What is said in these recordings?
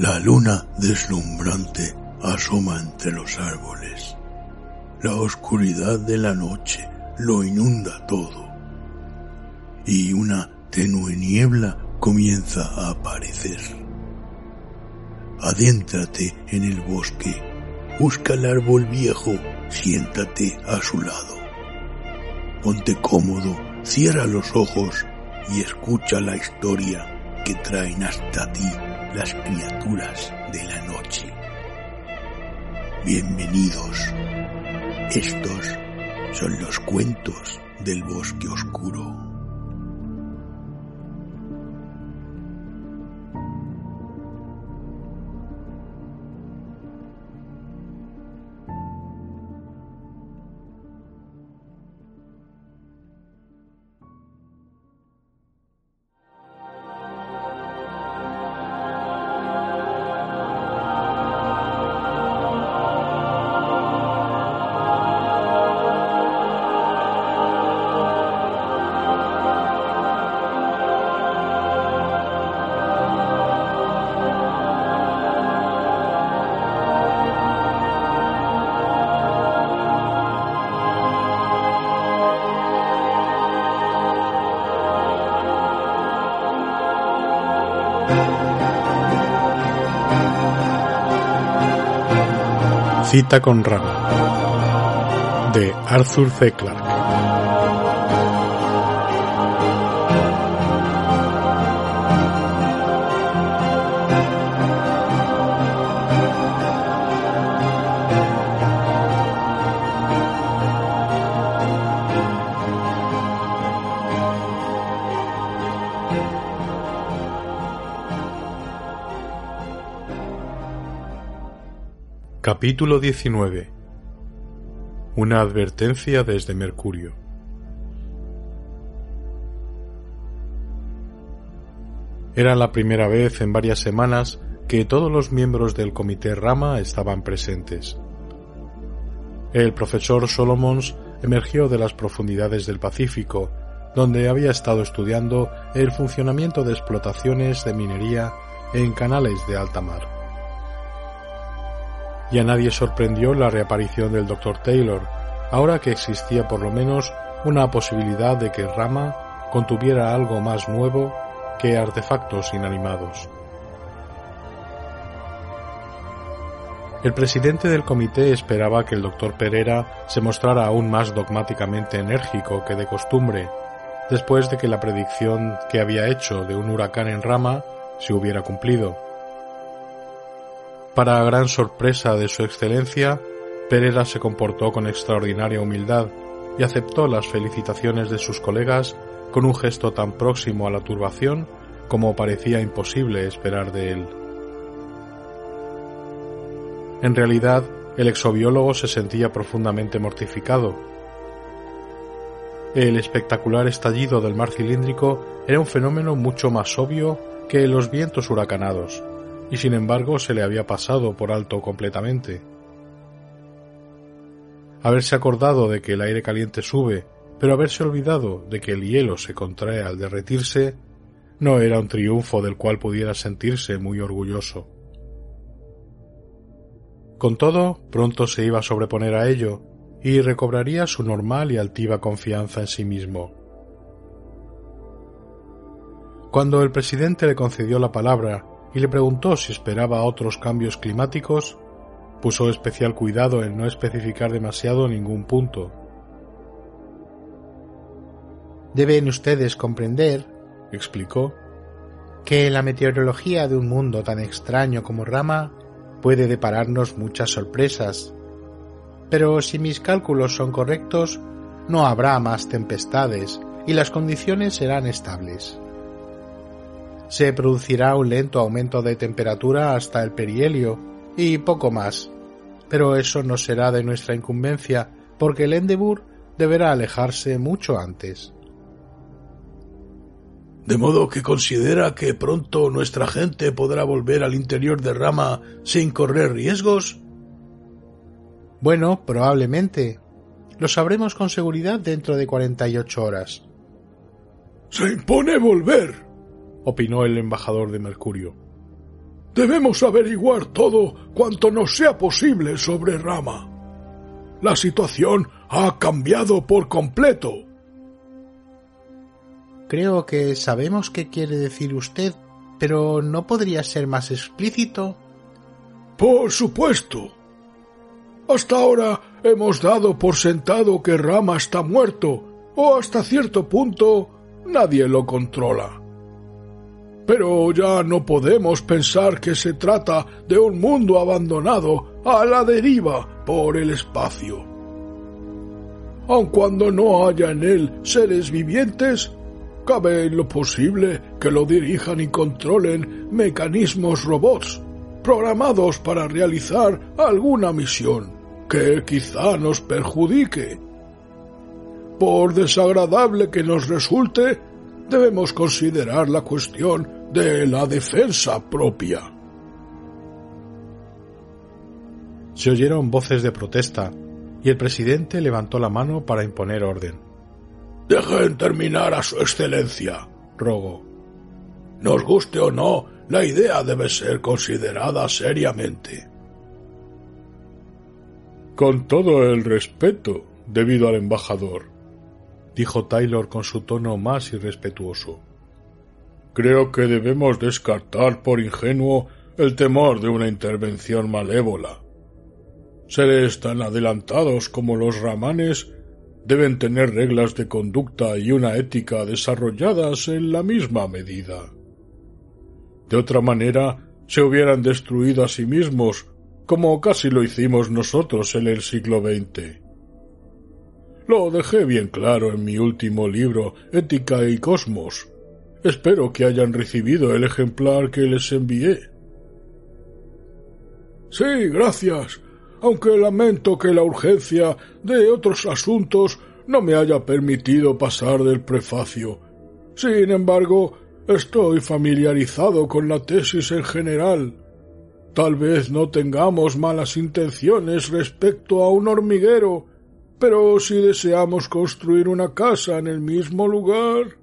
La luna deslumbrante asoma entre los árboles. La oscuridad de la noche lo inunda todo. Y una tenue niebla comienza a aparecer. Adéntrate en el bosque, busca el árbol viejo, siéntate a su lado. Ponte cómodo, cierra los ojos y escucha la historia que traen hasta ti las criaturas de la noche. Bienvenidos. Estos son los cuentos del bosque oscuro. Cita con Rama de Arthur C. Clarke Capítulo 19 Una advertencia desde Mercurio. Era la primera vez en varias semanas que todos los miembros del Comité Rama estaban presentes. El profesor Solomons emergió de las profundidades del Pacífico, donde había estado estudiando el funcionamiento de explotaciones de minería en canales de alta mar y a nadie sorprendió la reaparición del Dr. Taylor, ahora que existía por lo menos una posibilidad de que Rama contuviera algo más nuevo que artefactos inanimados. El presidente del comité esperaba que el doctor Pereira se mostrara aún más dogmáticamente enérgico que de costumbre, después de que la predicción que había hecho de un huracán en rama se hubiera cumplido. Para gran sorpresa de su excelencia, Pereira se comportó con extraordinaria humildad y aceptó las felicitaciones de sus colegas con un gesto tan próximo a la turbación como parecía imposible esperar de él. En realidad, el exobiólogo se sentía profundamente mortificado. El espectacular estallido del mar cilíndrico era un fenómeno mucho más obvio que los vientos huracanados, y sin embargo se le había pasado por alto completamente. Haberse acordado de que el aire caliente sube, pero haberse olvidado de que el hielo se contrae al derretirse, no era un triunfo del cual pudiera sentirse muy orgulloso. Con todo, pronto se iba a sobreponer a ello y recobraría su normal y altiva confianza en sí mismo. Cuando el presidente le concedió la palabra y le preguntó si esperaba otros cambios climáticos, puso especial cuidado en no especificar demasiado ningún punto. Deben ustedes comprender, explicó, que la meteorología de un mundo tan extraño como Rama puede depararnos muchas sorpresas. Pero si mis cálculos son correctos, no habrá más tempestades y las condiciones serán estables se producirá un lento aumento de temperatura hasta el perihelio y poco más. Pero eso no será de nuestra incumbencia porque el Endeavour deberá alejarse mucho antes. De modo que considera que pronto nuestra gente podrá volver al interior de Rama sin correr riesgos. Bueno, probablemente. Lo sabremos con seguridad dentro de cuarenta y ocho horas. Se impone volver, opinó el embajador de Mercurio. Debemos averiguar todo cuanto nos sea posible sobre Rama. La situación ha cambiado por completo. Creo que sabemos qué quiere decir usted, pero ¿no podría ser más explícito? Por supuesto. Hasta ahora hemos dado por sentado que Rama está muerto, o hasta cierto punto nadie lo controla. Pero ya no podemos pensar que se trata de un mundo abandonado a la deriva por el espacio. Aun cuando no haya en él seres vivientes, cabe en lo posible que lo dirijan y controlen mecanismos robots programados para realizar alguna misión que quizá nos perjudique. Por desagradable que nos resulte, debemos considerar la cuestión de la defensa propia. Se oyeron voces de protesta y el presidente levantó la mano para imponer orden. Dejen terminar a su excelencia, rogo. Nos guste o no, la idea debe ser considerada seriamente. Con todo el respeto debido al embajador, dijo Taylor con su tono más irrespetuoso. Creo que debemos descartar por ingenuo el temor de una intervención malévola. Seres tan adelantados como los ramanes deben tener reglas de conducta y una ética desarrolladas en la misma medida. De otra manera, se hubieran destruido a sí mismos, como casi lo hicimos nosotros en el siglo XX. Lo dejé bien claro en mi último libro, Ética y Cosmos. Espero que hayan recibido el ejemplar que les envié. Sí, gracias, aunque lamento que la urgencia de otros asuntos no me haya permitido pasar del prefacio. Sin embargo, Estoy familiarizado con la tesis en general. Tal vez no tengamos malas intenciones respecto a un hormiguero, pero si deseamos construir una casa en el mismo lugar.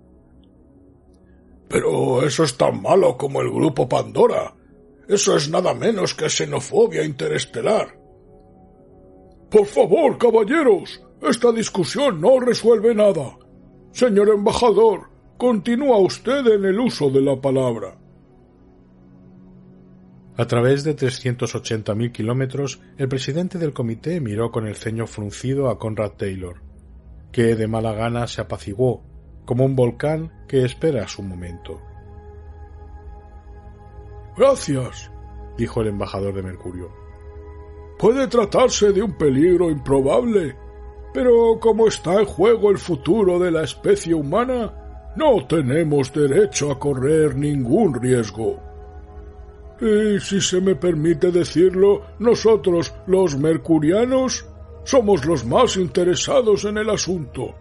Pero eso es tan malo como el grupo Pandora. Eso es nada menos que xenofobia interestelar. Por favor, caballeros, esta discusión no resuelve nada. Señor embajador, Continúa usted en el uso de la palabra. A través de 380.000 kilómetros, el presidente del comité miró con el ceño fruncido a Conrad Taylor, que de mala gana se apaciguó, como un volcán que espera su momento. Gracias, dijo el embajador de Mercurio. Puede tratarse de un peligro improbable, pero como está en juego el futuro de la especie humana, no tenemos derecho a correr ningún riesgo. Y si se me permite decirlo, nosotros, los mercurianos, somos los más interesados en el asunto.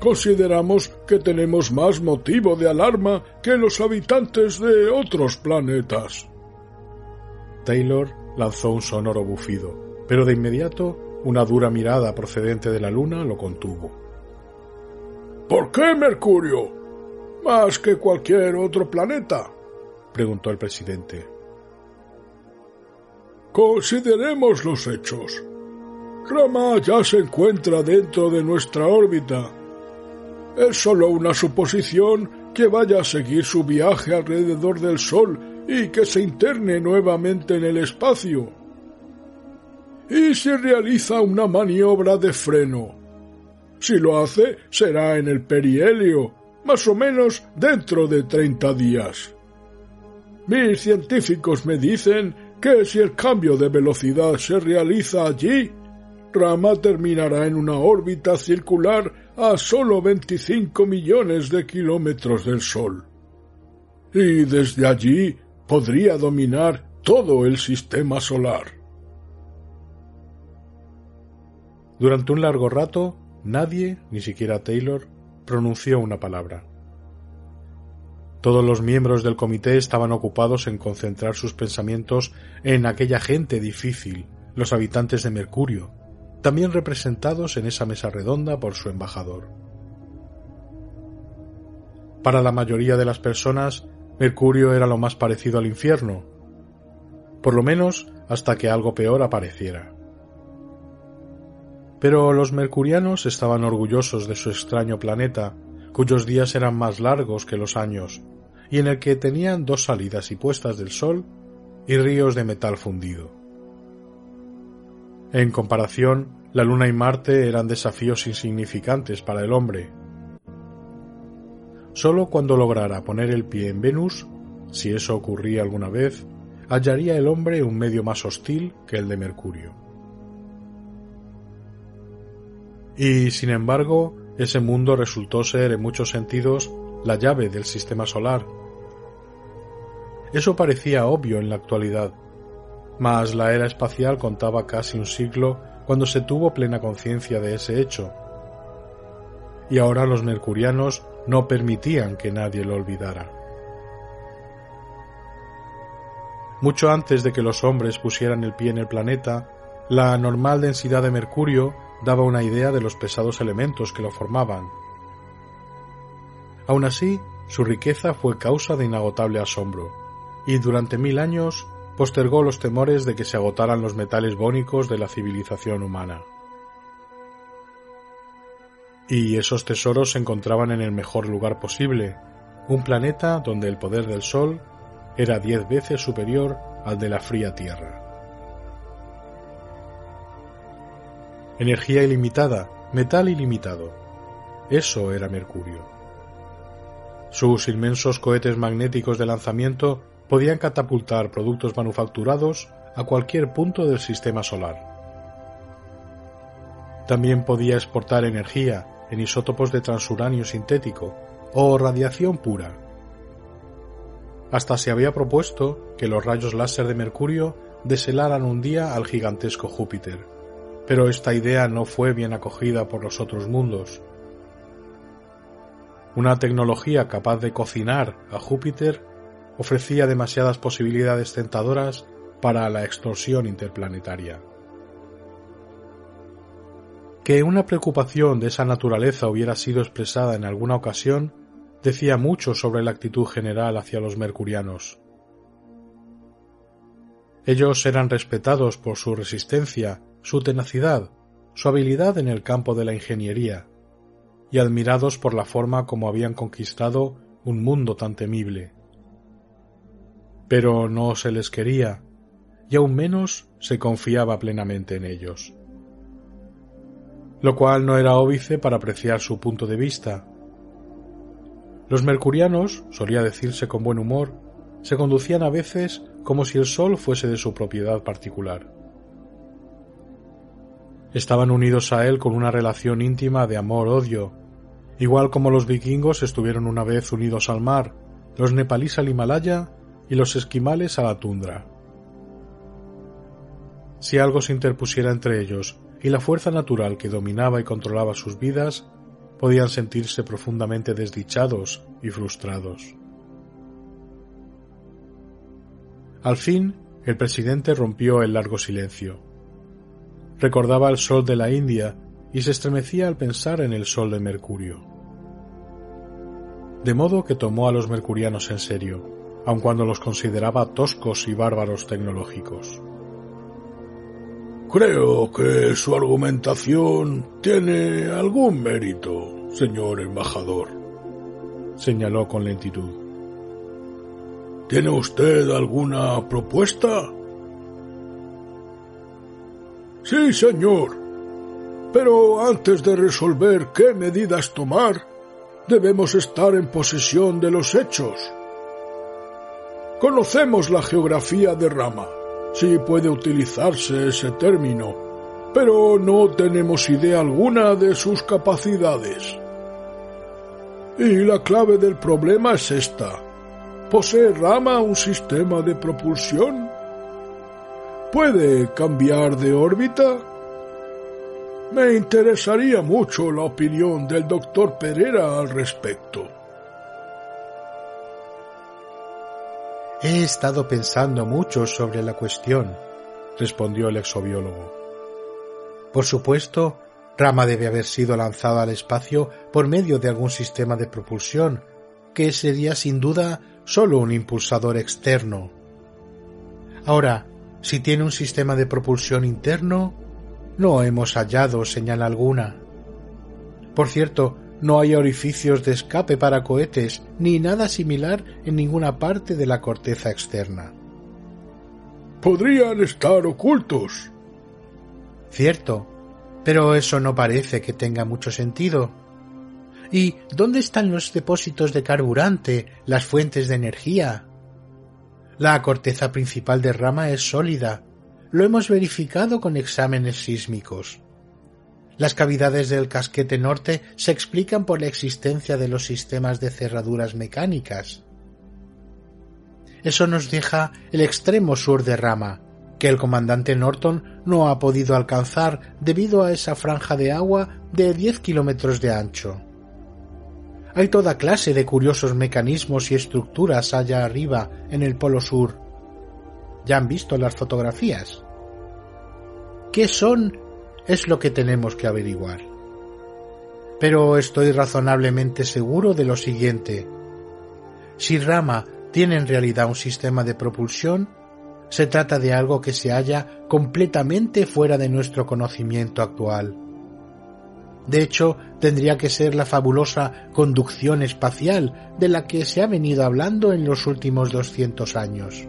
Consideramos que tenemos más motivo de alarma que los habitantes de otros planetas. Taylor lanzó un sonoro bufido, pero de inmediato una dura mirada procedente de la luna lo contuvo. ¿Por qué Mercurio? ¿Más que cualquier otro planeta? preguntó el presidente. Consideremos los hechos. Rama ya se encuentra dentro de nuestra órbita. Es solo una suposición que vaya a seguir su viaje alrededor del Sol y que se interne nuevamente en el espacio. Y si realiza una maniobra de freno, si lo hace, será en el perihelio, más o menos dentro de treinta días. Mis científicos me dicen que si el cambio de velocidad se realiza allí, Rama terminará en una órbita circular a solo 25 millones de kilómetros del Sol. Y desde allí podría dominar todo el sistema solar. Durante un largo rato, Nadie, ni siquiera Taylor, pronunció una palabra. Todos los miembros del comité estaban ocupados en concentrar sus pensamientos en aquella gente difícil, los habitantes de Mercurio, también representados en esa mesa redonda por su embajador. Para la mayoría de las personas, Mercurio era lo más parecido al infierno, por lo menos hasta que algo peor apareciera. Pero los mercurianos estaban orgullosos de su extraño planeta, cuyos días eran más largos que los años, y en el que tenían dos salidas y puestas del sol y ríos de metal fundido. En comparación, la Luna y Marte eran desafíos insignificantes para el hombre. Solo cuando lograra poner el pie en Venus, si eso ocurría alguna vez, hallaría el hombre un medio más hostil que el de Mercurio. Y, sin embargo, ese mundo resultó ser en muchos sentidos la llave del sistema solar. Eso parecía obvio en la actualidad, mas la era espacial contaba casi un siglo cuando se tuvo plena conciencia de ese hecho. Y ahora los mercurianos no permitían que nadie lo olvidara. Mucho antes de que los hombres pusieran el pie en el planeta, la anormal densidad de Mercurio daba una idea de los pesados elementos que lo formaban. Aun así, su riqueza fue causa de inagotable asombro, y durante mil años postergó los temores de que se agotaran los metales bónicos de la civilización humana. Y esos tesoros se encontraban en el mejor lugar posible, un planeta donde el poder del Sol era diez veces superior al de la fría Tierra. Energía ilimitada, metal ilimitado. Eso era Mercurio. Sus inmensos cohetes magnéticos de lanzamiento podían catapultar productos manufacturados a cualquier punto del sistema solar. También podía exportar energía en isótopos de transuranio sintético o radiación pura hasta se había propuesto que los rayos láser de Mercurio deshelaran un día al gigantesco Júpiter, pero esta idea no fue bien acogida por los otros mundos. Una tecnología capaz de cocinar a Júpiter ofrecía demasiadas posibilidades tentadoras para la extorsión interplanetaria. Que una preocupación de esa naturaleza hubiera sido expresada en alguna ocasión decía mucho sobre la actitud general hacia los mercurianos. Ellos eran respetados por su resistencia, su tenacidad, su habilidad en el campo de la ingeniería, y admirados por la forma como habían conquistado un mundo tan temible. Pero no se les quería, y aún menos se confiaba plenamente en ellos. Lo cual no era óbice para apreciar su punto de vista, los mercurianos, solía decirse con buen humor, se conducían a veces como si el sol fuese de su propiedad particular. Estaban unidos a él con una relación íntima de amor-odio, igual como los vikingos estuvieron una vez unidos al mar, los nepalíes al Himalaya y los esquimales a la tundra. Si algo se interpusiera entre ellos y la fuerza natural que dominaba y controlaba sus vidas, podían sentirse profundamente desdichados y frustrados. Al fin, el presidente rompió el largo silencio. Recordaba el sol de la India y se estremecía al pensar en el sol de Mercurio. De modo que tomó a los mercurianos en serio, aun cuando los consideraba toscos y bárbaros tecnológicos. Creo que su argumentación tiene algún mérito, señor embajador, señaló con lentitud. ¿Tiene usted alguna propuesta? Sí, señor. Pero antes de resolver qué medidas tomar, debemos estar en posesión de los hechos. Conocemos la geografía de Rama Sí puede utilizarse ese término, pero no tenemos idea alguna de sus capacidades. Y la clave del problema es esta. ¿Posee Rama un sistema de propulsión? ¿Puede cambiar de órbita? Me interesaría mucho la opinión del doctor Pereira al respecto. He estado pensando mucho sobre la cuestión, respondió el exobiólogo. Por supuesto, Rama debe haber sido lanzado al espacio por medio de algún sistema de propulsión, que sería sin duda solo un impulsador externo. Ahora, si tiene un sistema de propulsión interno, no hemos hallado señal alguna. Por cierto, no hay orificios de escape para cohetes ni nada similar en ninguna parte de la corteza externa. Podrían estar ocultos. Cierto, pero eso no parece que tenga mucho sentido. ¿Y dónde están los depósitos de carburante, las fuentes de energía? La corteza principal de rama es sólida. Lo hemos verificado con exámenes sísmicos. Las cavidades del casquete norte se explican por la existencia de los sistemas de cerraduras mecánicas. Eso nos deja el extremo sur de rama, que el comandante Norton no ha podido alcanzar debido a esa franja de agua de 10 kilómetros de ancho. Hay toda clase de curiosos mecanismos y estructuras allá arriba en el Polo Sur. ¿Ya han visto las fotografías? ¿Qué son? Es lo que tenemos que averiguar. Pero estoy razonablemente seguro de lo siguiente. Si Rama tiene en realidad un sistema de propulsión, se trata de algo que se halla completamente fuera de nuestro conocimiento actual. De hecho, tendría que ser la fabulosa conducción espacial de la que se ha venido hablando en los últimos 200 años.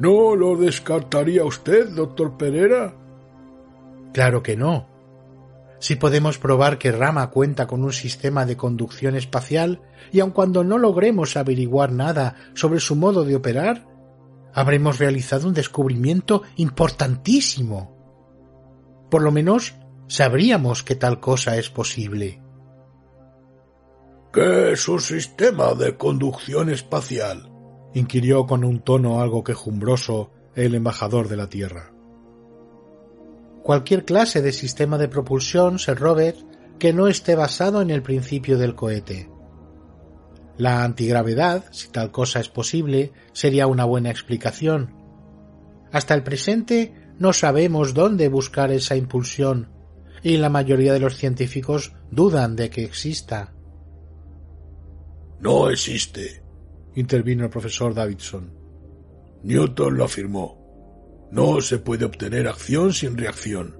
¿No lo descartaría usted, doctor Pereira? Claro que no. Si podemos probar que Rama cuenta con un sistema de conducción espacial, y aun cuando no logremos averiguar nada sobre su modo de operar, habremos realizado un descubrimiento importantísimo. Por lo menos sabríamos que tal cosa es posible. ¿Qué es un sistema de conducción espacial? Inquirió con un tono algo quejumbroso el embajador de la Tierra. Cualquier clase de sistema de propulsión, Sir Robert, que no esté basado en el principio del cohete. La antigravedad, si tal cosa es posible, sería una buena explicación. Hasta el presente no sabemos dónde buscar esa impulsión y la mayoría de los científicos dudan de que exista. No existe, intervino el profesor Davidson. Newton lo afirmó. No se puede obtener acción sin reacción.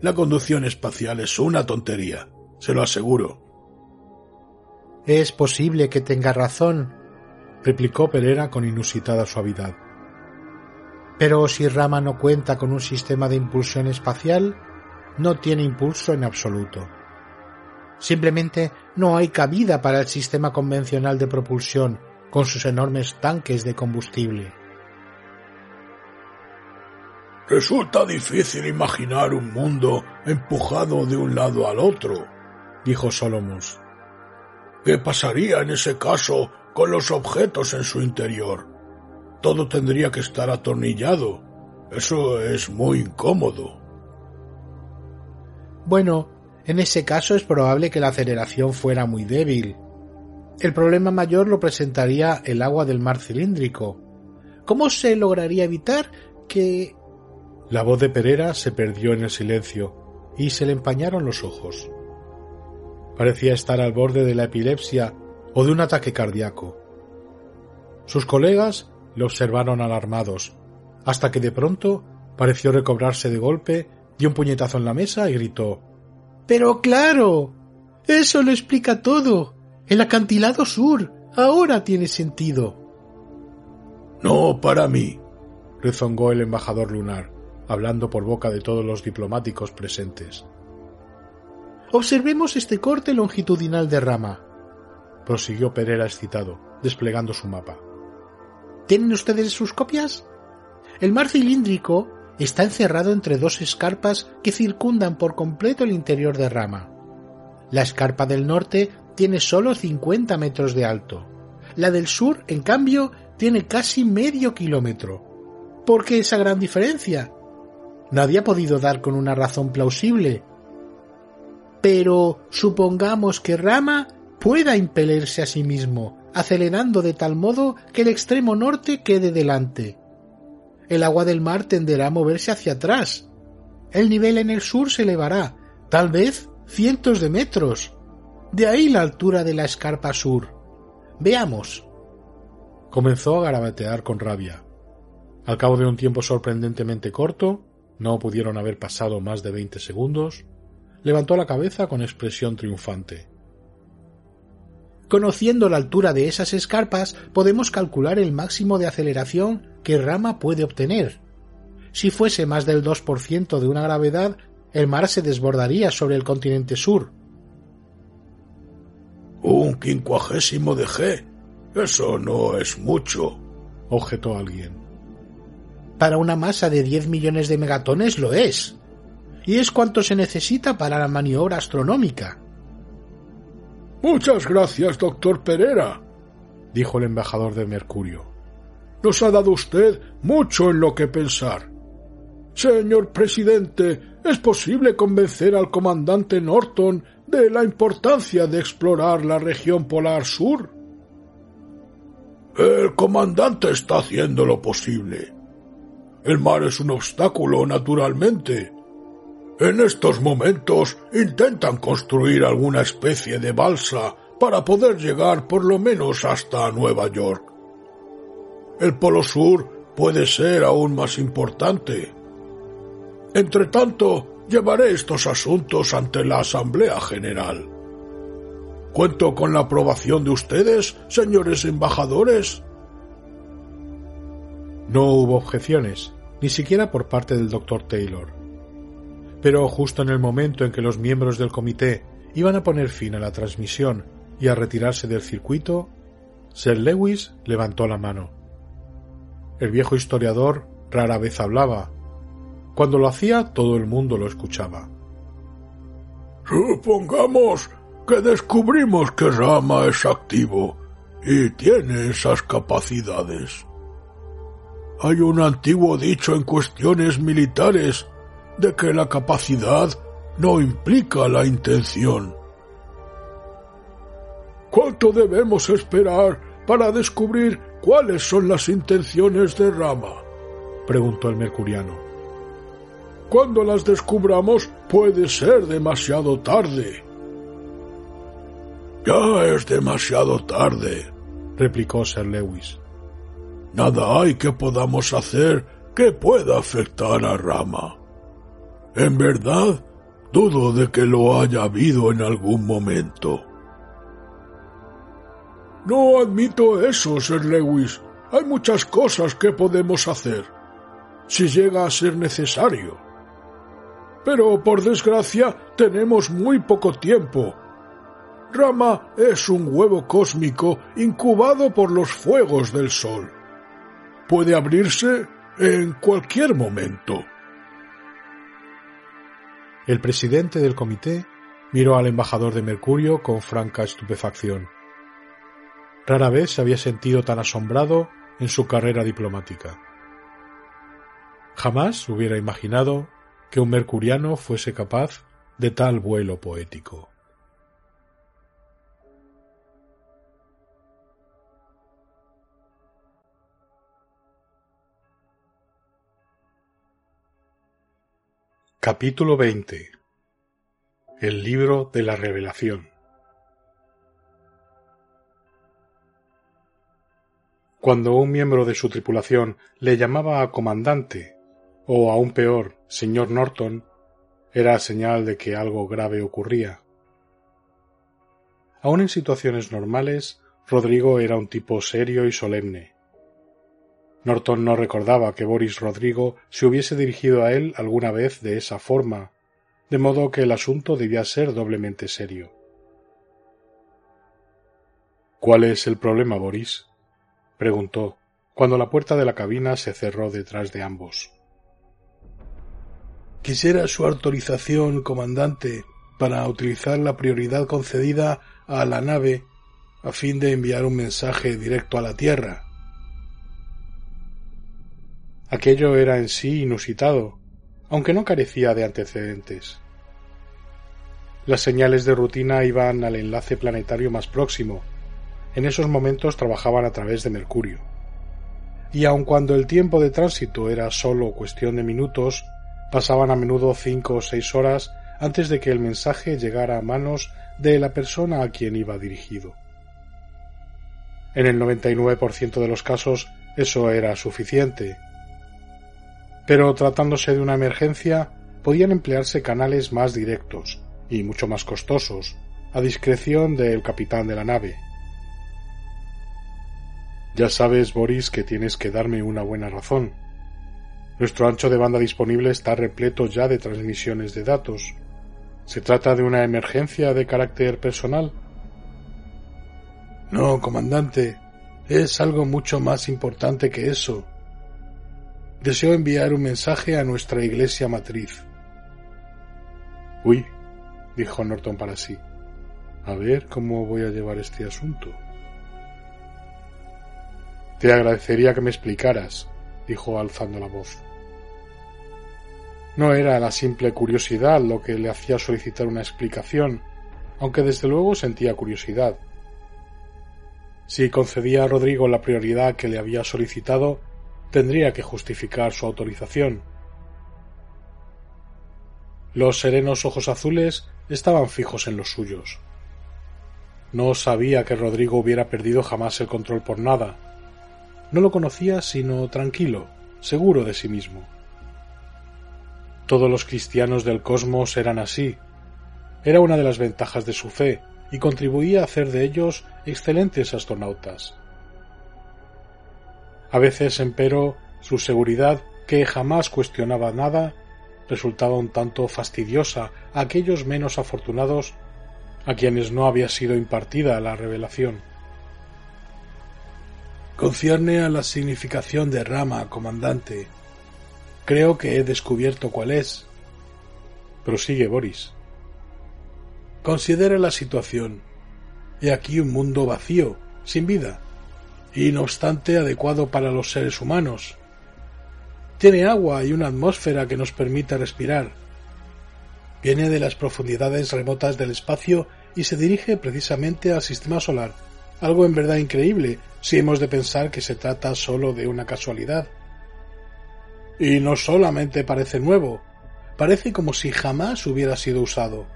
La conducción espacial es una tontería, se lo aseguro. Es posible que tenga razón, replicó Pereira con inusitada suavidad. Pero si Rama no cuenta con un sistema de impulsión espacial, no tiene impulso en absoluto. Simplemente no hay cabida para el sistema convencional de propulsión con sus enormes tanques de combustible. Resulta difícil imaginar un mundo empujado de un lado al otro, dijo Solomos. ¿Qué pasaría en ese caso con los objetos en su interior? Todo tendría que estar atornillado. Eso es muy incómodo. Bueno, en ese caso es probable que la aceleración fuera muy débil. El problema mayor lo presentaría el agua del mar cilíndrico. ¿Cómo se lograría evitar que... La voz de Pereira se perdió en el silencio y se le empañaron los ojos. Parecía estar al borde de la epilepsia o de un ataque cardíaco. Sus colegas le observaron alarmados, hasta que de pronto pareció recobrarse de golpe dio un puñetazo en la mesa y gritó Pero claro. Eso lo explica todo. El acantilado sur. Ahora tiene sentido. No para mí, rezongó el embajador lunar, hablando por boca de todos los diplomáticos presentes. Observemos este corte longitudinal de rama, prosiguió Pereira excitado, desplegando su mapa. ¿Tienen ustedes sus copias? El mar cilíndrico está encerrado entre dos escarpas que circundan por completo el interior de Rama. La escarpa del norte tiene solo 50 metros de alto. La del sur, en cambio, tiene casi medio kilómetro. ¿Por qué esa gran diferencia? Nadie ha podido dar con una razón plausible. Pero supongamos que Rama pueda impelerse a sí mismo, acelerando de tal modo que el extremo norte quede delante el agua del mar tenderá a moverse hacia atrás. El nivel en el sur se elevará, tal vez cientos de metros. De ahí la altura de la escarpa sur. Veamos. Comenzó a garabatear con rabia. Al cabo de un tiempo sorprendentemente corto, no pudieron haber pasado más de veinte segundos, levantó la cabeza con expresión triunfante. Conociendo la altura de esas escarpas, podemos calcular el máximo de aceleración que Rama puede obtener. Si fuese más del 2% de una gravedad, el mar se desbordaría sobre el continente sur. Un quincuagésimo de G. Eso no es mucho, objetó alguien. Para una masa de 10 millones de megatones lo es. Y es cuanto se necesita para la maniobra astronómica. Muchas gracias, doctor Pereira, dijo el embajador de Mercurio. Nos ha dado usted mucho en lo que pensar. Señor presidente, ¿es posible convencer al comandante Norton de la importancia de explorar la región polar sur? El comandante está haciendo lo posible. El mar es un obstáculo, naturalmente, en estos momentos intentan construir alguna especie de balsa para poder llegar por lo menos hasta Nueva York. El Polo Sur puede ser aún más importante. Entretanto, llevaré estos asuntos ante la Asamblea General. ¿Cuento con la aprobación de ustedes, señores embajadores? No hubo objeciones, ni siquiera por parte del doctor Taylor pero justo en el momento en que los miembros del comité iban a poner fin a la transmisión y a retirarse del circuito, Sir Lewis levantó la mano. El viejo historiador rara vez hablaba. Cuando lo hacía todo el mundo lo escuchaba. Supongamos que descubrimos que Rama es activo y tiene esas capacidades. Hay un antiguo dicho en cuestiones militares de que la capacidad no implica la intención. ¿Cuánto debemos esperar para descubrir cuáles son las intenciones de Rama? preguntó el mercuriano. Cuando las descubramos puede ser demasiado tarde. Ya es demasiado tarde, replicó Sir Lewis. Nada hay que podamos hacer que pueda afectar a Rama. En verdad, dudo de que lo haya habido en algún momento. No admito eso, Sir Lewis. Hay muchas cosas que podemos hacer, si llega a ser necesario. Pero, por desgracia, tenemos muy poco tiempo. Rama es un huevo cósmico incubado por los fuegos del Sol. Puede abrirse en cualquier momento. El presidente del comité miró al embajador de Mercurio con franca estupefacción. Rara vez se había sentido tan asombrado en su carrera diplomática. Jamás hubiera imaginado que un mercuriano fuese capaz de tal vuelo poético. Capítulo 20 El libro de la revelación Cuando un miembro de su tripulación le llamaba a comandante, o aún peor, señor Norton, era señal de que algo grave ocurría. Aun en situaciones normales, Rodrigo era un tipo serio y solemne, Norton no recordaba que Boris Rodrigo se hubiese dirigido a él alguna vez de esa forma, de modo que el asunto debía ser doblemente serio. ¿Cuál es el problema, Boris? preguntó, cuando la puerta de la cabina se cerró detrás de ambos. Quisiera su autorización, comandante, para utilizar la prioridad concedida a la nave a fin de enviar un mensaje directo a la Tierra, Aquello era en sí inusitado, aunque no carecía de antecedentes. Las señales de rutina iban al enlace planetario más próximo. En esos momentos trabajaban a través de Mercurio. Y aun cuando el tiempo de tránsito era sólo cuestión de minutos, pasaban a menudo cinco o seis horas antes de que el mensaje llegara a manos de la persona a quien iba dirigido. En el 99% de los casos eso era suficiente. Pero tratándose de una emergencia, podían emplearse canales más directos y mucho más costosos, a discreción del capitán de la nave. Ya sabes, Boris, que tienes que darme una buena razón. Nuestro ancho de banda disponible está repleto ya de transmisiones de datos. ¿Se trata de una emergencia de carácter personal? No, comandante. Es algo mucho más importante que eso. Deseo enviar un mensaje a nuestra iglesia matriz. Uy, dijo Norton para sí. A ver cómo voy a llevar este asunto. Te agradecería que me explicaras, dijo alzando la voz. No era la simple curiosidad lo que le hacía solicitar una explicación, aunque desde luego sentía curiosidad. Si concedía a Rodrigo la prioridad que le había solicitado, tendría que justificar su autorización. Los serenos ojos azules estaban fijos en los suyos. No sabía que Rodrigo hubiera perdido jamás el control por nada. No lo conocía sino tranquilo, seguro de sí mismo. Todos los cristianos del cosmos eran así. Era una de las ventajas de su fe y contribuía a hacer de ellos excelentes astronautas. A veces, empero, su seguridad, que jamás cuestionaba nada, resultaba un tanto fastidiosa a aquellos menos afortunados a quienes no había sido impartida la revelación. Concierne a la significación de rama, comandante, Creo que he descubierto cuál es. Prosigue Boris. Considere la situación. He aquí un mundo vacío, sin vida, y no obstante adecuado para los seres humanos. Tiene agua y una atmósfera que nos permite respirar. Viene de las profundidades remotas del espacio y se dirige precisamente al sistema solar, algo en verdad increíble si hemos de pensar que se trata solo de una casualidad. Y no solamente parece nuevo, parece como si jamás hubiera sido usado.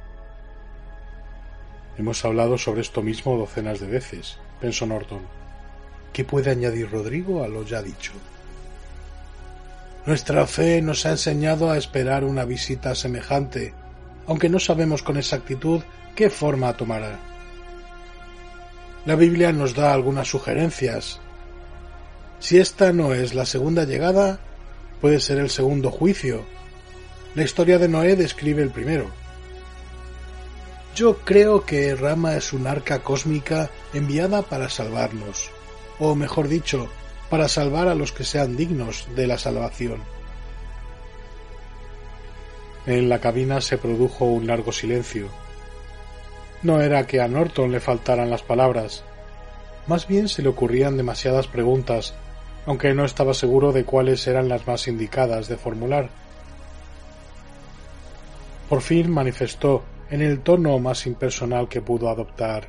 Hemos hablado sobre esto mismo docenas de veces, pensó Norton. ¿Qué puede añadir Rodrigo a lo ya dicho? Nuestra fe nos ha enseñado a esperar una visita semejante, aunque no sabemos con exactitud qué forma tomará. La Biblia nos da algunas sugerencias. Si esta no es la segunda llegada, puede ser el segundo juicio. La historia de Noé describe el primero. Yo creo que Rama es un arca cósmica enviada para salvarnos, o mejor dicho, para salvar a los que sean dignos de la salvación. En la cabina se produjo un largo silencio. No era que a Norton le faltaran las palabras, más bien se le ocurrían demasiadas preguntas aunque no estaba seguro de cuáles eran las más indicadas de formular. Por fin manifestó en el tono más impersonal que pudo adoptar.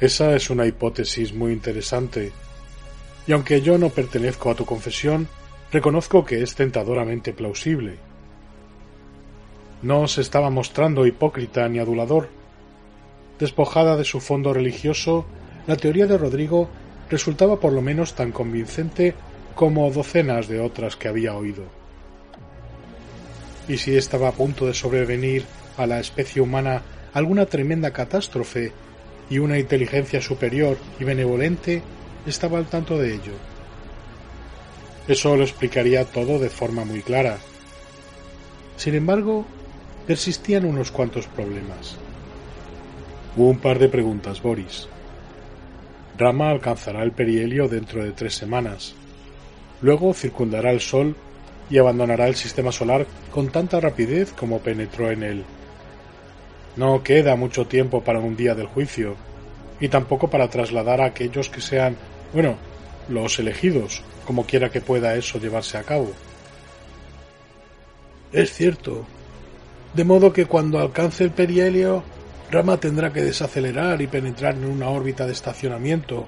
Esa es una hipótesis muy interesante, y aunque yo no pertenezco a tu confesión, reconozco que es tentadoramente plausible. No se estaba mostrando hipócrita ni adulador. Despojada de su fondo religioso, la teoría de Rodrigo resultaba por lo menos tan convincente como docenas de otras que había oído. Y si estaba a punto de sobrevenir a la especie humana alguna tremenda catástrofe y una inteligencia superior y benevolente estaba al tanto de ello. Eso lo explicaría todo de forma muy clara. Sin embargo, persistían unos cuantos problemas. Hubo un par de preguntas, Boris. Rama alcanzará el perihelio dentro de tres semanas. Luego circundará el Sol y abandonará el sistema solar con tanta rapidez como penetró en él. No queda mucho tiempo para un día del juicio, y tampoco para trasladar a aquellos que sean, bueno, los elegidos, como quiera que pueda eso llevarse a cabo. Es cierto. De modo que cuando alcance el perihelio Rama tendrá que desacelerar y penetrar en una órbita de estacionamiento,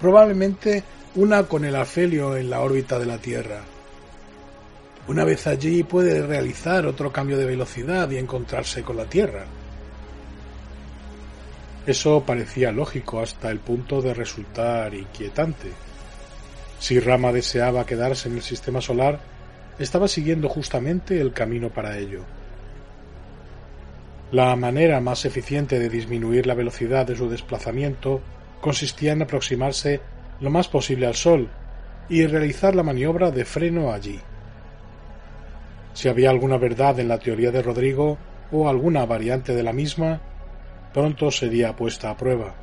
probablemente una con el afelio en la órbita de la Tierra. Una vez allí puede realizar otro cambio de velocidad y encontrarse con la Tierra. Eso parecía lógico hasta el punto de resultar inquietante. Si Rama deseaba quedarse en el sistema solar, estaba siguiendo justamente el camino para ello. La manera más eficiente de disminuir la velocidad de su desplazamiento consistía en aproximarse lo más posible al Sol y realizar la maniobra de freno allí. Si había alguna verdad en la teoría de Rodrigo o alguna variante de la misma, pronto sería puesta a prueba.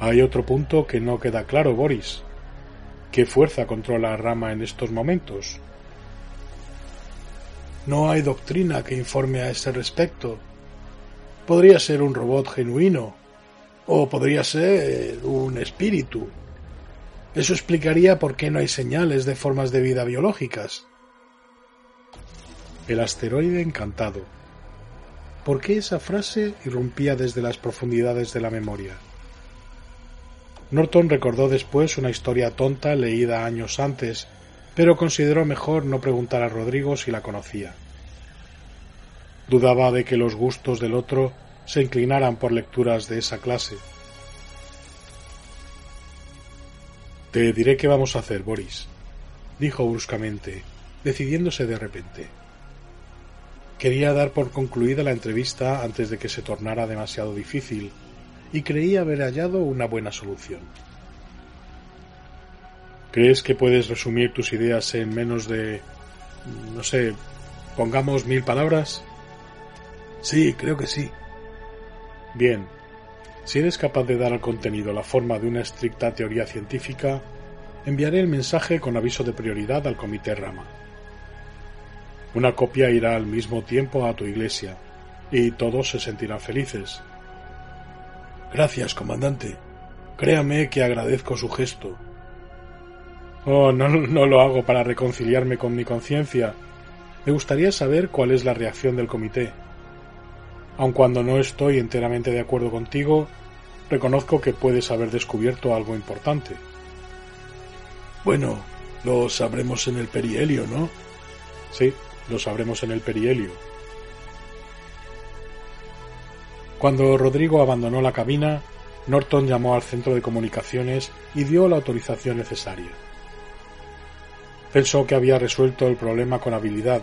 Hay otro punto que no queda claro, Boris. ¿Qué fuerza controla a Rama en estos momentos? No hay doctrina que informe a ese respecto. Podría ser un robot genuino, o podría ser un espíritu. Eso explicaría por qué no hay señales de formas de vida biológicas. El asteroide encantado. ¿Por qué esa frase irrumpía desde las profundidades de la memoria? Norton recordó después una historia tonta leída años antes, pero consideró mejor no preguntar a Rodrigo si la conocía. Dudaba de que los gustos del otro se inclinaran por lecturas de esa clase. Te diré qué vamos a hacer, Boris, dijo bruscamente, decidiéndose de repente. Quería dar por concluida la entrevista antes de que se tornara demasiado difícil, y creía haber hallado una buena solución. ¿Crees que puedes resumir tus ideas en menos de... no sé, pongamos mil palabras? Sí, creo que sí. Bien, si eres capaz de dar al contenido la forma de una estricta teoría científica, enviaré el mensaje con aviso de prioridad al Comité Rama. Una copia irá al mismo tiempo a tu iglesia, y todos se sentirán felices. Gracias, comandante. Créame que agradezco su gesto. Oh, no, no lo hago para reconciliarme con mi conciencia. Me gustaría saber cuál es la reacción del comité. Aun cuando no estoy enteramente de acuerdo contigo, reconozco que puedes haber descubierto algo importante. Bueno, lo sabremos en el perihelio, ¿no? Sí, lo sabremos en el perihelio. Cuando Rodrigo abandonó la cabina, Norton llamó al centro de comunicaciones y dio la autorización necesaria. Pensó que había resuelto el problema con habilidad.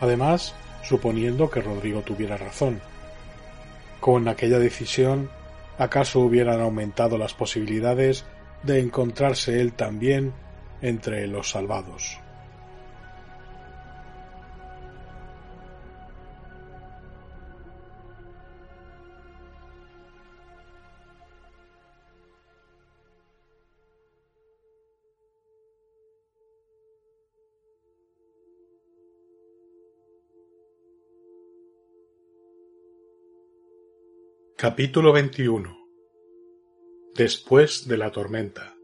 Además, suponiendo que Rodrigo tuviera razón. Con aquella decisión, ¿acaso hubieran aumentado las posibilidades de encontrarse él también entre los salvados? Capítulo 21 Después de la tormenta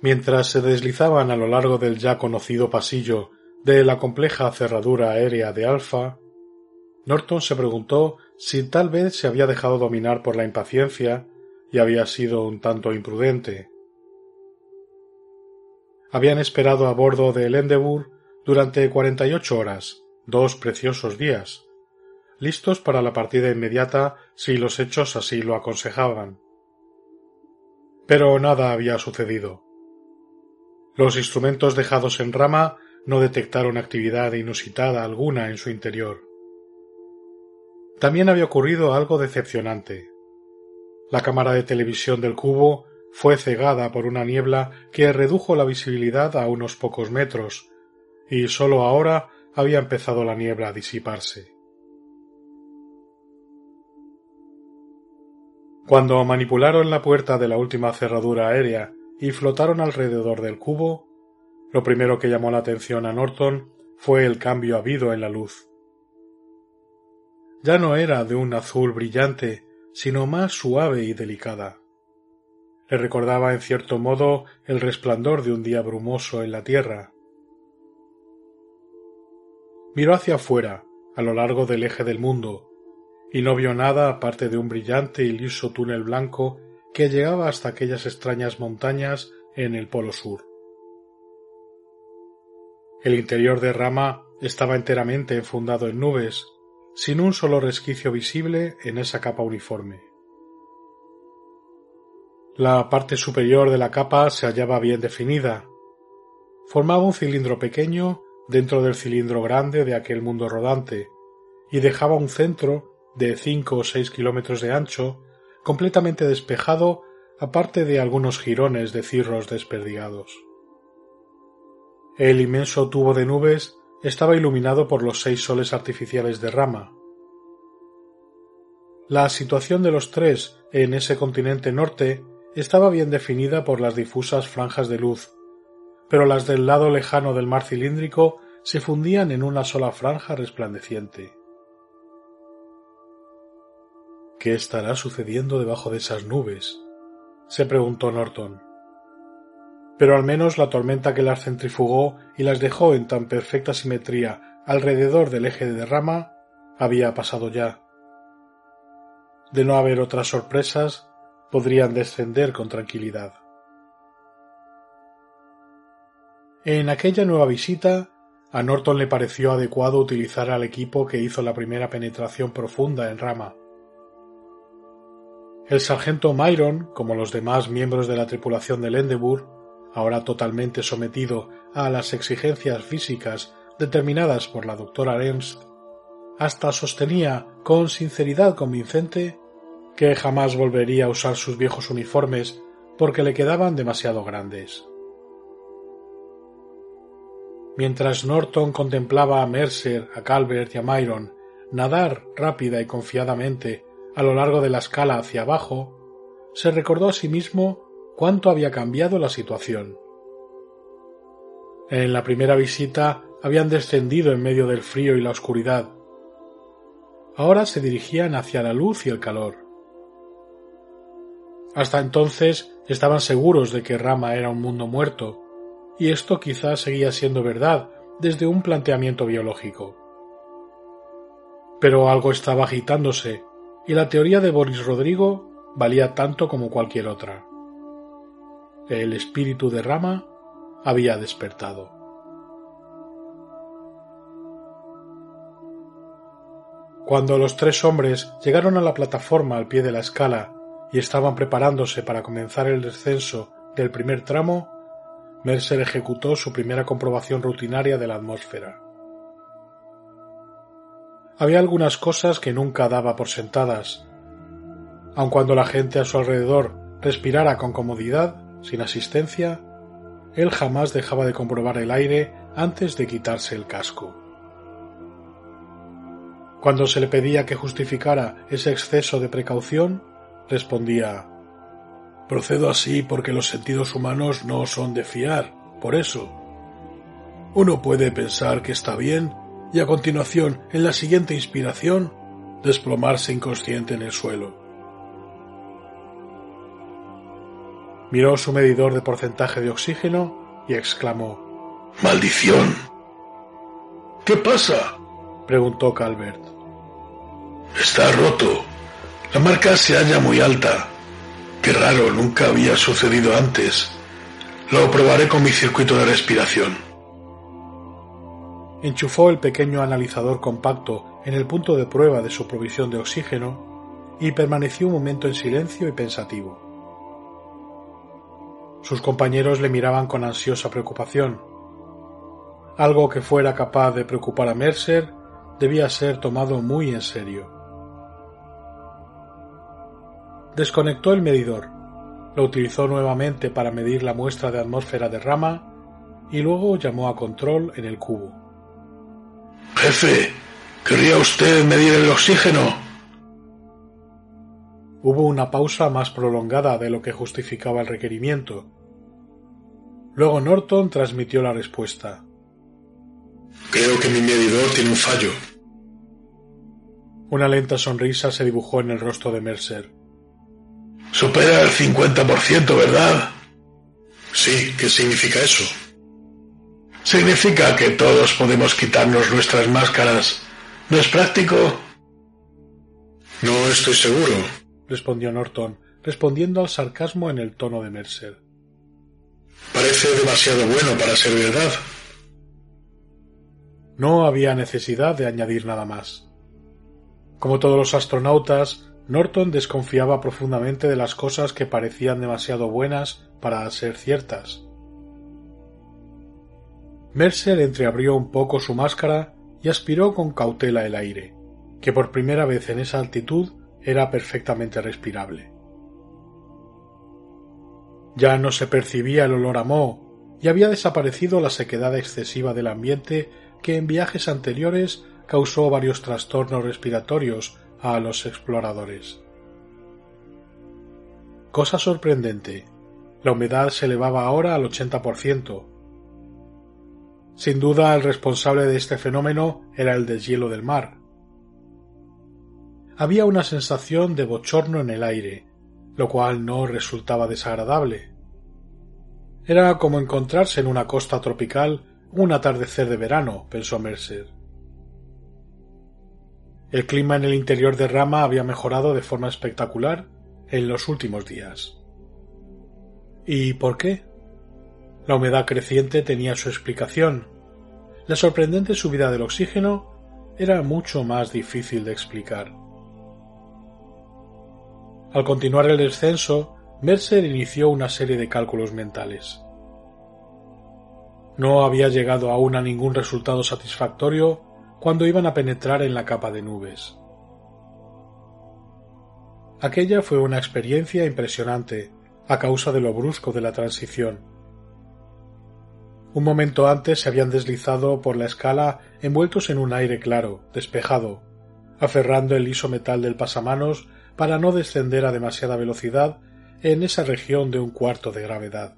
Mientras se deslizaban a lo largo del ya conocido pasillo de la compleja cerradura aérea de Alfa, Norton se preguntó si tal vez se había dejado dominar por la impaciencia y había sido un tanto imprudente. Habían esperado a bordo del Endeavour durante cuarenta y ocho horas dos preciosos días, listos para la partida inmediata si los hechos así lo aconsejaban. Pero nada había sucedido. Los instrumentos dejados en rama no detectaron actividad inusitada alguna en su interior. También había ocurrido algo decepcionante. La cámara de televisión del cubo fue cegada por una niebla que redujo la visibilidad a unos pocos metros, y sólo ahora había empezado la niebla a disiparse. Cuando manipularon la puerta de la última cerradura aérea y flotaron alrededor del cubo, lo primero que llamó la atención a Norton fue el cambio habido en la luz. Ya no era de un azul brillante, sino más suave y delicada. Le recordaba en cierto modo el resplandor de un día brumoso en la tierra, Miró hacia afuera, a lo largo del eje del mundo, y no vio nada aparte de un brillante y liso túnel blanco que llegaba hasta aquellas extrañas montañas en el polo sur. El interior de Rama estaba enteramente enfundado en nubes, sin un solo resquicio visible en esa capa uniforme. La parte superior de la capa se hallaba bien definida. Formaba un cilindro pequeño dentro del cilindro grande de aquel mundo rodante, y dejaba un centro de cinco o seis kilómetros de ancho, completamente despejado, aparte de algunos jirones de cirros desperdigados. El inmenso tubo de nubes estaba iluminado por los seis soles artificiales de rama. La situación de los tres en ese continente norte estaba bien definida por las difusas franjas de luz, pero las del lado lejano del mar cilíndrico se fundían en una sola franja resplandeciente. ¿Qué estará sucediendo debajo de esas nubes? se preguntó Norton. Pero al menos la tormenta que las centrifugó y las dejó en tan perfecta simetría alrededor del eje de derrama había pasado ya. De no haber otras sorpresas, podrían descender con tranquilidad. En aquella nueva visita, a Norton le pareció adecuado utilizar al equipo que hizo la primera penetración profunda en rama. El sargento Myron, como los demás miembros de la tripulación del Endeavour, ahora totalmente sometido a las exigencias físicas determinadas por la doctora Ernst, hasta sostenía con sinceridad convincente que jamás volvería a usar sus viejos uniformes porque le quedaban demasiado grandes. Mientras Norton contemplaba a Mercer, a Calvert y a Myron nadar rápida y confiadamente a lo largo de la escala hacia abajo, se recordó a sí mismo cuánto había cambiado la situación. En la primera visita habían descendido en medio del frío y la oscuridad. Ahora se dirigían hacia la luz y el calor. Hasta entonces estaban seguros de que Rama era un mundo muerto, y esto quizás seguía siendo verdad desde un planteamiento biológico. Pero algo estaba agitándose y la teoría de Boris Rodrigo valía tanto como cualquier otra. El espíritu de Rama había despertado. Cuando los tres hombres llegaron a la plataforma al pie de la escala y estaban preparándose para comenzar el descenso del primer tramo, Mercer ejecutó su primera comprobación rutinaria de la atmósfera. Había algunas cosas que nunca daba por sentadas. Aun cuando la gente a su alrededor respirara con comodidad, sin asistencia, él jamás dejaba de comprobar el aire antes de quitarse el casco. Cuando se le pedía que justificara ese exceso de precaución, respondía Procedo así porque los sentidos humanos no son de fiar, por eso. Uno puede pensar que está bien y a continuación, en la siguiente inspiración, desplomarse inconsciente en el suelo. Miró su medidor de porcentaje de oxígeno y exclamó ¡Maldición! ¿Qué pasa? preguntó Calvert. Está roto. La marca se halla muy alta. Qué raro, nunca había sucedido antes. Lo probaré con mi circuito de respiración enchufó el pequeño analizador compacto en el punto de prueba de su provisión de oxígeno y permaneció un momento en silencio y pensativo. Sus compañeros le miraban con ansiosa preocupación. Algo que fuera capaz de preocupar a Mercer debía ser tomado muy en serio. Desconectó el medidor, lo utilizó nuevamente para medir la muestra de atmósfera de rama y luego llamó a control en el cubo. Jefe, ¿querría usted medir el oxígeno? Hubo una pausa más prolongada de lo que justificaba el requerimiento. Luego Norton transmitió la respuesta. Creo que mi medidor tiene un fallo. Una lenta sonrisa se dibujó en el rostro de Mercer. Supera el 50%, ¿verdad? Sí, ¿qué significa eso? Significa que todos podemos quitarnos nuestras máscaras. ¿No es práctico? No estoy seguro, respondió Norton, respondiendo al sarcasmo en el tono de Mercer. Parece demasiado bueno para ser verdad. No había necesidad de añadir nada más. Como todos los astronautas, Norton desconfiaba profundamente de las cosas que parecían demasiado buenas para ser ciertas. Mercer entreabrió un poco su máscara y aspiró con cautela el aire, que por primera vez en esa altitud era perfectamente respirable. Ya no se percibía el olor a moho y había desaparecido la sequedad excesiva del ambiente que en viajes anteriores causó varios trastornos respiratorios a los exploradores. Cosa sorprendente, la humedad se elevaba ahora al 80%. Sin duda el responsable de este fenómeno era el deshielo del mar. Había una sensación de bochorno en el aire, lo cual no resultaba desagradable. Era como encontrarse en una costa tropical un atardecer de verano, pensó Mercer. El clima en el interior de Rama había mejorado de forma espectacular en los últimos días. ¿Y por qué? La humedad creciente tenía su explicación. La sorprendente subida del oxígeno era mucho más difícil de explicar. Al continuar el descenso, Mercer inició una serie de cálculos mentales. No había llegado aún a ningún resultado satisfactorio cuando iban a penetrar en la capa de nubes. Aquella fue una experiencia impresionante a causa de lo brusco de la transición. Un momento antes se habían deslizado por la escala envueltos en un aire claro, despejado, aferrando el liso metal del pasamanos para no descender a demasiada velocidad en esa región de un cuarto de gravedad.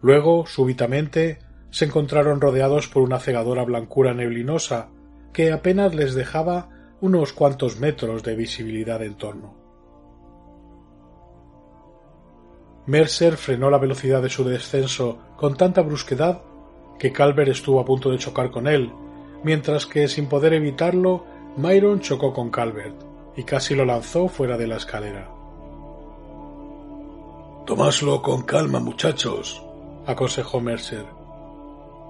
Luego, súbitamente, se encontraron rodeados por una cegadora blancura neblinosa que apenas les dejaba unos cuantos metros de visibilidad en torno. Mercer frenó la velocidad de su descenso con tanta brusquedad que Calvert estuvo a punto de chocar con él, mientras que, sin poder evitarlo, Myron chocó con Calvert y casi lo lanzó fuera de la escalera. Tomaslo con calma, muchachos, aconsejó Mercer.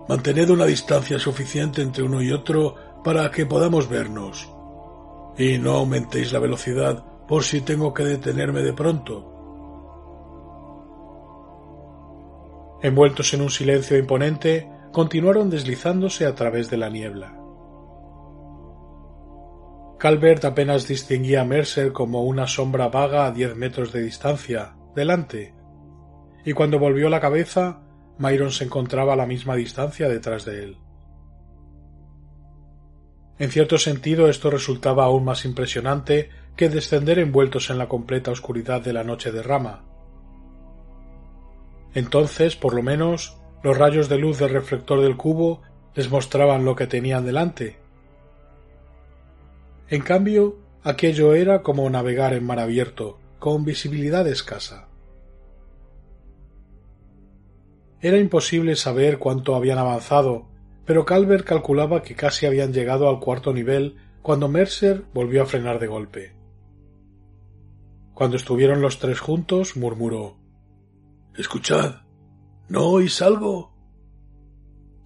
Mantened una distancia suficiente entre uno y otro para que podamos vernos. Y no aumentéis la velocidad por si tengo que detenerme de pronto. Envueltos en un silencio imponente, continuaron deslizándose a través de la niebla. Calvert apenas distinguía a Mercer como una sombra vaga a diez metros de distancia, delante, y cuando volvió la cabeza, Myron se encontraba a la misma distancia detrás de él. En cierto sentido esto resultaba aún más impresionante que descender envueltos en la completa oscuridad de la noche de rama. Entonces, por lo menos, los rayos de luz del reflector del cubo les mostraban lo que tenían delante, en cambio, aquello era como navegar en mar abierto, con visibilidad escasa. Era imposible saber cuánto habían avanzado, pero Calvert calculaba que casi habían llegado al cuarto nivel cuando Mercer volvió a frenar de golpe. Cuando estuvieron los tres juntos, murmuró Escuchad. ¿No oís algo?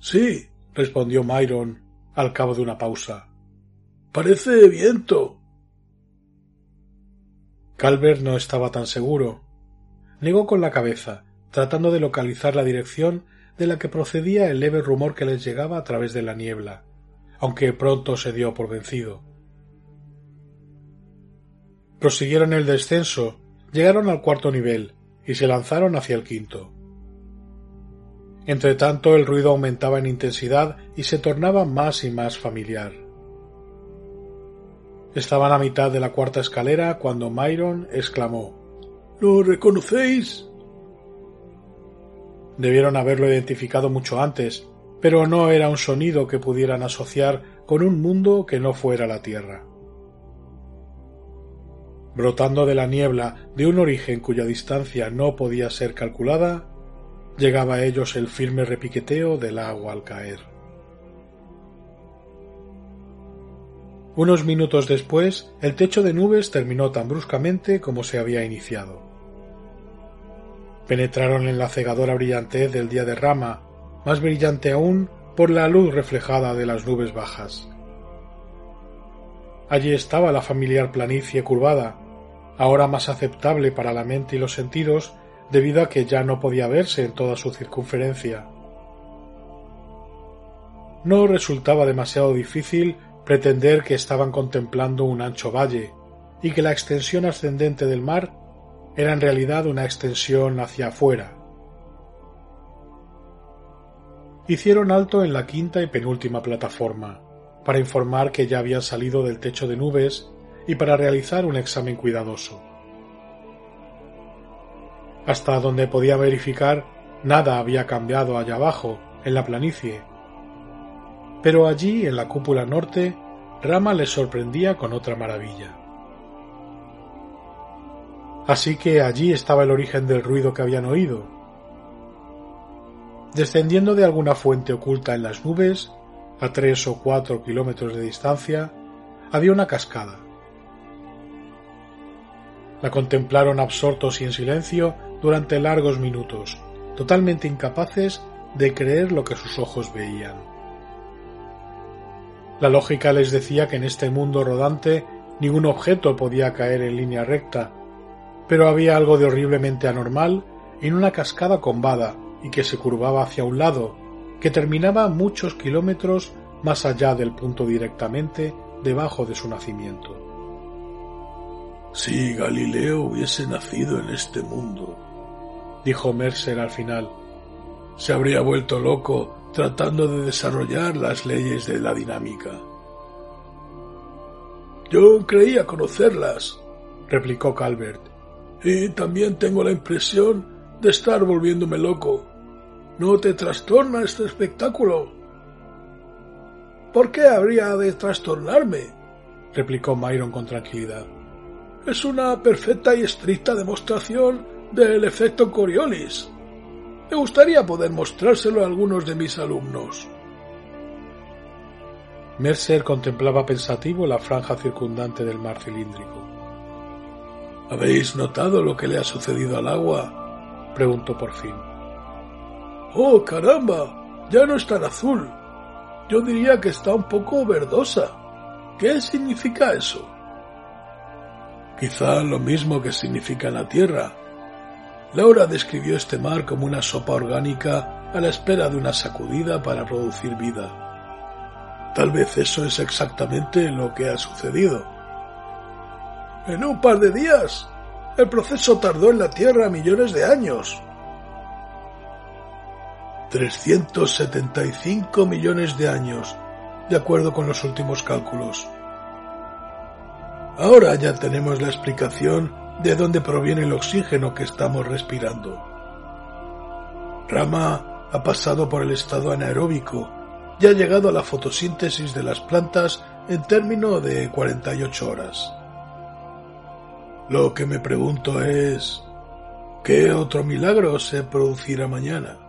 Sí, respondió Myron al cabo de una pausa. Parece viento. Calvert no estaba tan seguro. Negó con la cabeza, tratando de localizar la dirección de la que procedía el leve rumor que les llegaba a través de la niebla, aunque pronto se dio por vencido. Prosiguieron el descenso, llegaron al cuarto nivel y se lanzaron hacia el quinto. Entretanto el ruido aumentaba en intensidad y se tornaba más y más familiar. Estaban a mitad de la cuarta escalera cuando Myron exclamó ¿Lo reconocéis? Debieron haberlo identificado mucho antes, pero no era un sonido que pudieran asociar con un mundo que no fuera la Tierra. Brotando de la niebla de un origen cuya distancia no podía ser calculada, llegaba a ellos el firme repiqueteo del agua al caer. Unos minutos después, el techo de nubes terminó tan bruscamente como se había iniciado. Penetraron en la cegadora brillantez del día de rama, más brillante aún por la luz reflejada de las nubes bajas. Allí estaba la familiar planicie curvada, ahora más aceptable para la mente y los sentidos debido a que ya no podía verse en toda su circunferencia. No resultaba demasiado difícil pretender que estaban contemplando un ancho valle y que la extensión ascendente del mar era en realidad una extensión hacia afuera. Hicieron alto en la quinta y penúltima plataforma, para informar que ya habían salido del techo de nubes y para realizar un examen cuidadoso. Hasta donde podía verificar, nada había cambiado allá abajo, en la planicie. Pero allí, en la cúpula norte, Rama les sorprendía con otra maravilla. Así que allí estaba el origen del ruido que habían oído. Descendiendo de alguna fuente oculta en las nubes, a tres o cuatro kilómetros de distancia, había una cascada. La contemplaron absortos y en silencio durante largos minutos, totalmente incapaces de creer lo que sus ojos veían. La lógica les decía que en este mundo rodante ningún objeto podía caer en línea recta, pero había algo de horriblemente anormal en una cascada combada y que se curvaba hacia un lado, que terminaba muchos kilómetros más allá del punto directamente debajo de su nacimiento. Si Galileo hubiese nacido en este mundo, dijo Mercer al final, se habría vuelto loco tratando de desarrollar las leyes de la dinámica. Yo creía conocerlas, replicó Calvert, y también tengo la impresión de estar volviéndome loco. ¿No te trastorna este espectáculo? ¿Por qué habría de trastornarme? replicó Myron con tranquilidad. Es una perfecta y estricta demostración del efecto Coriolis. Me gustaría poder mostrárselo a algunos de mis alumnos. Mercer contemplaba pensativo la franja circundante del mar cilíndrico. ¿Habéis notado lo que le ha sucedido al agua? preguntó por fin. ¡Oh, caramba! Ya no es tan azul. Yo diría que está un poco verdosa. ¿Qué significa eso? Quizá lo mismo que significa la Tierra. Laura describió este mar como una sopa orgánica a la espera de una sacudida para producir vida. Tal vez eso es exactamente lo que ha sucedido. En un par de días. El proceso tardó en la Tierra millones de años. 375 millones de años, de acuerdo con los últimos cálculos. Ahora ya tenemos la explicación de dónde proviene el oxígeno que estamos respirando. Rama ha pasado por el estado anaeróbico y ha llegado a la fotosíntesis de las plantas en término de 48 horas. Lo que me pregunto es, ¿qué otro milagro se producirá mañana?